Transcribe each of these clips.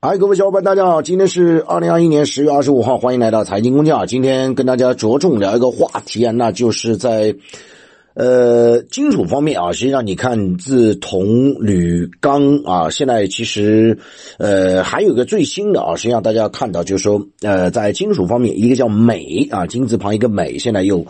嗨，各位小伙伴，大家好！今天是二零二一年十月二十五号，欢迎来到财经工匠。今天跟大家着重聊一个话题啊，那就是在呃金属方面啊，实际上你看自铜、铝、钢啊，现在其实呃还有一个最新的啊，实际上大家看到就是说呃在金属方面，一个叫镁啊，金字旁一个镁，现在又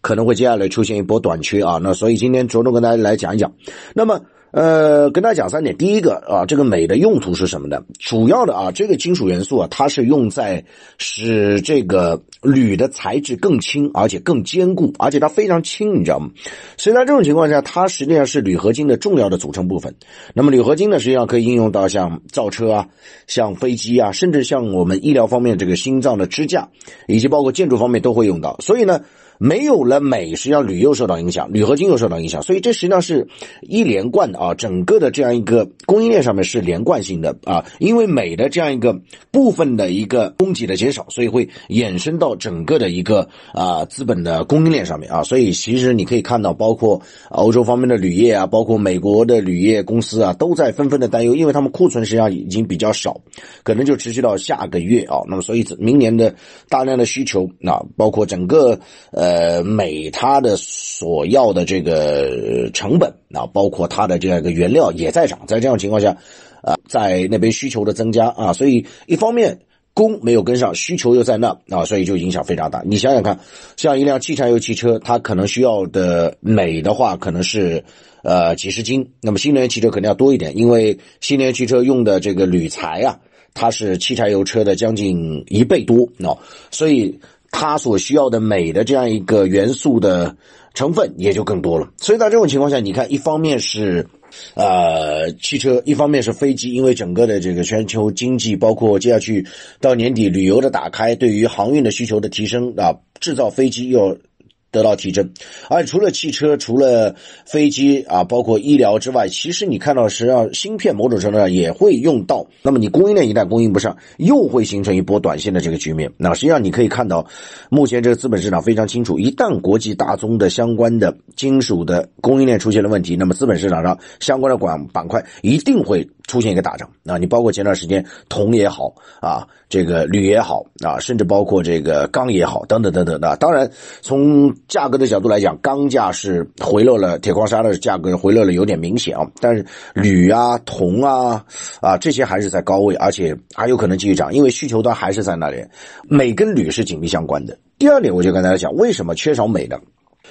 可能会接下来出现一波短缺啊，那所以今天着重跟大家来讲一讲，那么。呃，跟大家讲三点。第一个啊，这个镁的用途是什么呢？主要的啊，这个金属元素啊，它是用在使这个铝的材质更轻，而且更坚固，而且它非常轻，你知道吗？所以在这种情况下，它实际上是铝合金的重要的组成部分。那么铝合金呢，实际上可以应用到像造车啊、像飞机啊，甚至像我们医疗方面这个心脏的支架，以及包括建筑方面都会用到。所以呢。没有了镁，实际上铝又受到影响，铝合金又受到影响，所以这实际上是一连贯的啊，整个的这样一个供应链上面是连贯性的啊，因为镁的这样一个部分的一个供给的减少，所以会衍生到整个的一个啊资本的供应链上面啊，所以其实你可以看到，包括欧洲方面的铝业啊，包括美国的铝业公司啊，都在纷纷的担忧，因为他们库存实际上已经比较少，可能就持续到下个月啊，那么所以明年的大量的需求啊，包括整个呃。呃，镁它的所要的这个成本啊，包括它的这样一个原料也在涨，在这样情况下，啊，在那边需求的增加啊，所以一方面供没有跟上，需求又在那啊，所以就影响非常大。你想想看，像一辆汽柴油汽车，它可能需要的镁的话，可能是呃几十斤，那么新能源汽车肯定要多一点，因为新能源汽车用的这个铝材啊，它是汽柴油车的将近一倍多哦，所以。它所需要的镁的这样一个元素的成分也就更多了，所以在这种情况下，你看，一方面是，呃，汽车，一方面是飞机，因为整个的这个全球经济，包括接下去到年底旅游的打开，对于航运的需求的提升啊，制造飞机又。得到提振，而除了汽车、除了飞机啊，包括医疗之外，其实你看到实际上芯片某种程度上也会用到。那么你供应链一旦供应不上，又会形成一波短线的这个局面。那实际上你可以看到，目前这个资本市场非常清楚，一旦国际大宗的相关的金属的供应链出现了问题，那么资本市场上相关的管板块一定会。出现一个大涨啊！你包括前段时间铜也好啊，这个铝也好啊，甚至包括这个钢也好，等等等等的。当然，从价格的角度来讲，钢价是回落了，铁矿砂的价格回落了有点明显啊。但是铝啊、铜啊啊这些还是在高位，而且还有可能继续涨，因为需求端还是在那里。镁跟铝是紧密相关的。第二点，我就跟大家讲，为什么缺少镁呢？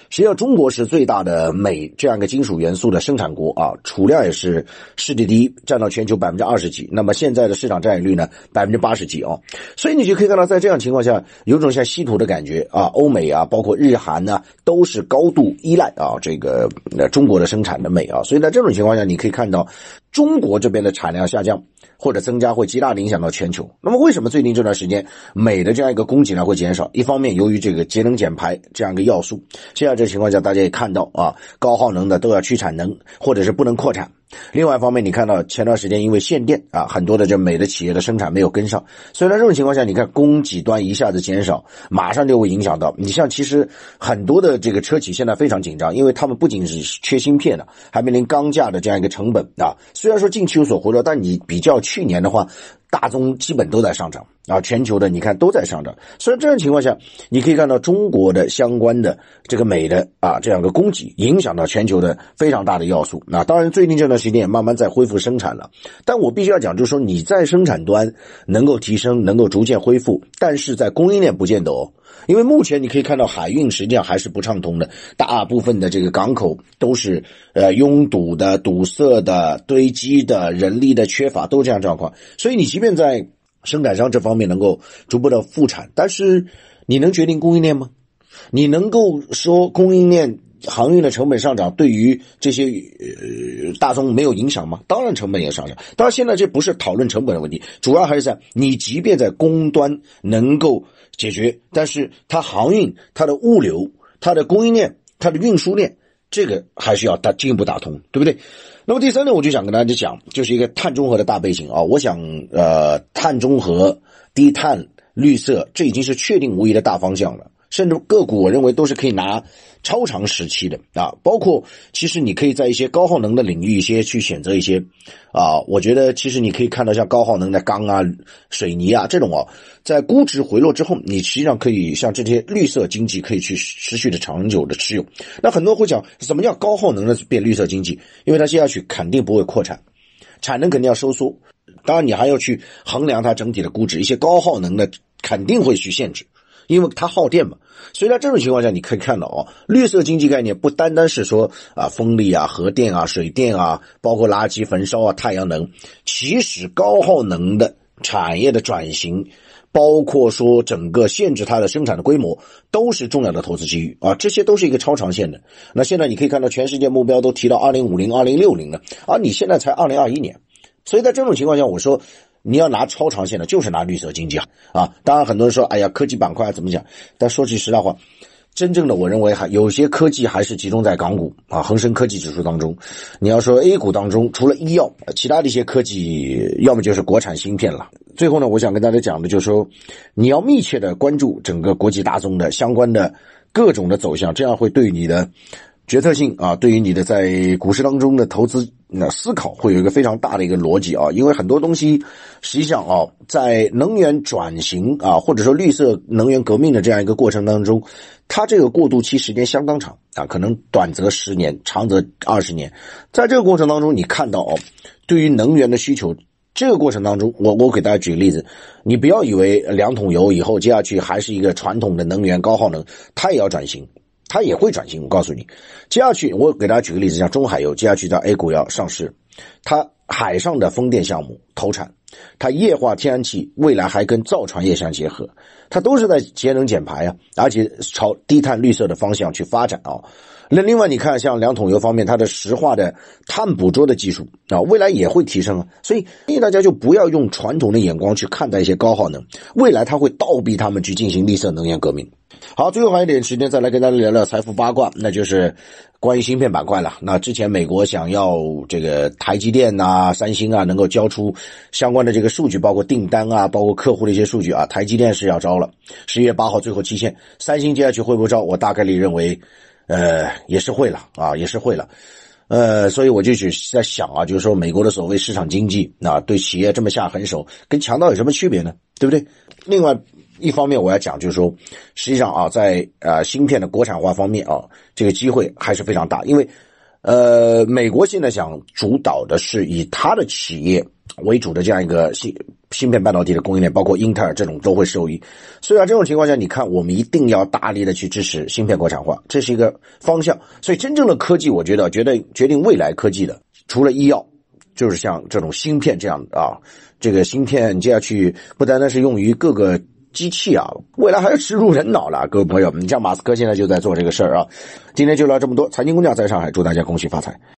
实际上，中国是最大的镁这样一个金属元素的生产国啊，储量也是世界第一，占到全球百分之二十几。那么现在的市场占有率呢，百分之八十几啊。所以你就可以看到，在这样情况下，有种像稀土的感觉啊。欧美啊，包括日韩呢，都是高度依赖啊这个中国的生产的镁啊。所以在这种情况下，你可以看到中国这边的产量下降。或者增加会极大的影响到全球。那么为什么最近这段时间美的这样一个供给量会减少？一方面由于这个节能减排这样一个要素。现在这情况下，大家也看到啊，高耗能的都要去产能，或者是不能扩产。另外一方面，你看到前段时间因为限电啊，很多的这美的企业的生产没有跟上，所以在这种情况下，你看供给端一下子减少，马上就会影响到你像其实很多的这个车企现在非常紧张，因为他们不仅是缺芯片的，还面临钢价的这样一个成本啊。虽然说近期有所回落，但你比较去年的话。大宗基本都在上涨啊，全球的你看都在上涨，所以这种情况下，你可以看到中国的相关的这个美的啊这样的供给，影响到全球的非常大的要素。那当然，最近这段时间也慢慢在恢复生产了，但我必须要讲，就是说你在生产端能够提升，能够逐渐恢复，但是在供应链不见得哦。因为目前你可以看到海运实际上还是不畅通的，大部分的这个港口都是呃拥堵的、堵塞的、堆积的、人力的缺乏，都这样状况。所以你即便在生产商这方面能够逐步的复产，但是你能决定供应链吗？你能够说供应链航运的成本上涨对于这些呃大宗没有影响吗？当然成本也上涨。当然现在这不是讨论成本的问题，主要还是在你即便在供端能够。解决，但是它航运、它的物流、它的供应链、它的运输链，这个还是要打进一步打通，对不对？那么第三点，我就想跟大家讲，就是一个碳中和的大背景啊。我想，呃，碳中和、低碳、绿色，这已经是确定无疑的大方向了。甚至个股，我认为都是可以拿超长时期的啊。包括其实你可以在一些高耗能的领域，一些去选择一些啊。我觉得其实你可以看到像高耗能的钢啊、水泥啊这种啊，在估值回落之后，你实际上可以像这些绿色经济可以去持续的长久的持有。那很多会讲，什么叫高耗能的变绿色经济？因为它接下去肯定不会扩产，产能肯定要收缩。当然，你还要去衡量它整体的估值，一些高耗能的肯定会去限制，因为它耗电嘛。所以在这种情况下，你可以看到啊，绿色经济概念不单单是说啊风力啊、核电啊、水电啊，包括垃圾焚烧啊、太阳能，其实高耗能的产业的转型，包括说整个限制它的生产的规模，都是重要的投资机遇啊。这些都是一个超长线的。那现在你可以看到，全世界目标都提到二零五零、二零六零了，而你现在才二零二一年。所以在这种情况下，我说你要拿超长线的，就是拿绿色经济啊啊！当然很多人说，哎呀，科技板块怎么讲？但说句实在话，真正的我认为还有些科技还是集中在港股啊，恒生科技指数当中。你要说 A 股当中，除了医药，其他的一些科技，要么就是国产芯片了。最后呢，我想跟大家讲的就是说，你要密切的关注整个国际大宗的相关的各种的走向，这样会对你的。决策性啊，对于你的在股市当中的投资那思考，会有一个非常大的一个逻辑啊。因为很多东西实际上啊，在能源转型啊，或者说绿色能源革命的这样一个过程当中，它这个过渡期时间相当长啊，可能短则十年，长则二十年。在这个过程当中，你看到哦，对于能源的需求，这个过程当中，我我给大家举个例子，你不要以为两桶油以后接下去还是一个传统的能源高耗能，它也要转型。它也会转型，我告诉你，接下去我给大家举个例子，像中海油，接下去在 A 股要上市，它海上的风电项目投产，它液化天然气未来还跟造船业相结合，它都是在节能减排啊，而且朝低碳绿色的方向去发展啊。那另外你看，像两桶油方面，它的石化的碳捕捉的技术啊，未来也会提升啊。所以建议大家就不要用传统的眼光去看待一些高耗能，未来它会倒逼他们去进行绿色能源革命。好，最后还有一点时间，再来跟大家聊聊财富八卦，那就是关于芯片板块了。那之前美国想要这个台积电呐、三星啊能够交出相关的这个数据，包括订单啊，包括客户的一些数据啊。台积电是要招了，十一月八号最后期限。三星接下去会不会招？我大概率认为，呃，也是会了啊，也是会了。呃，所以我就去在想啊，就是说美国的所谓市场经济啊，对企业这么下狠手，跟强盗有什么区别呢？对不对？另外。一方面我要讲，就是说，实际上啊，在呃芯片的国产化方面啊，这个机会还是非常大。因为，呃，美国现在想主导的是以他的企业为主的这样一个芯芯片半导体的供应链，包括英特尔这种都会受益。所以啊，这种情况下，你看，我们一定要大力的去支持芯片国产化，这是一个方向。所以，真正的科技，我觉得决定决定未来科技的，除了医药，就是像这种芯片这样啊，这个芯片接下去不单单是用于各个。机器啊，未来还要植入人脑了，各位朋友，你像马斯克现在就在做这个事儿啊。今天就聊这么多，财经工匠在上海，祝大家恭喜发财。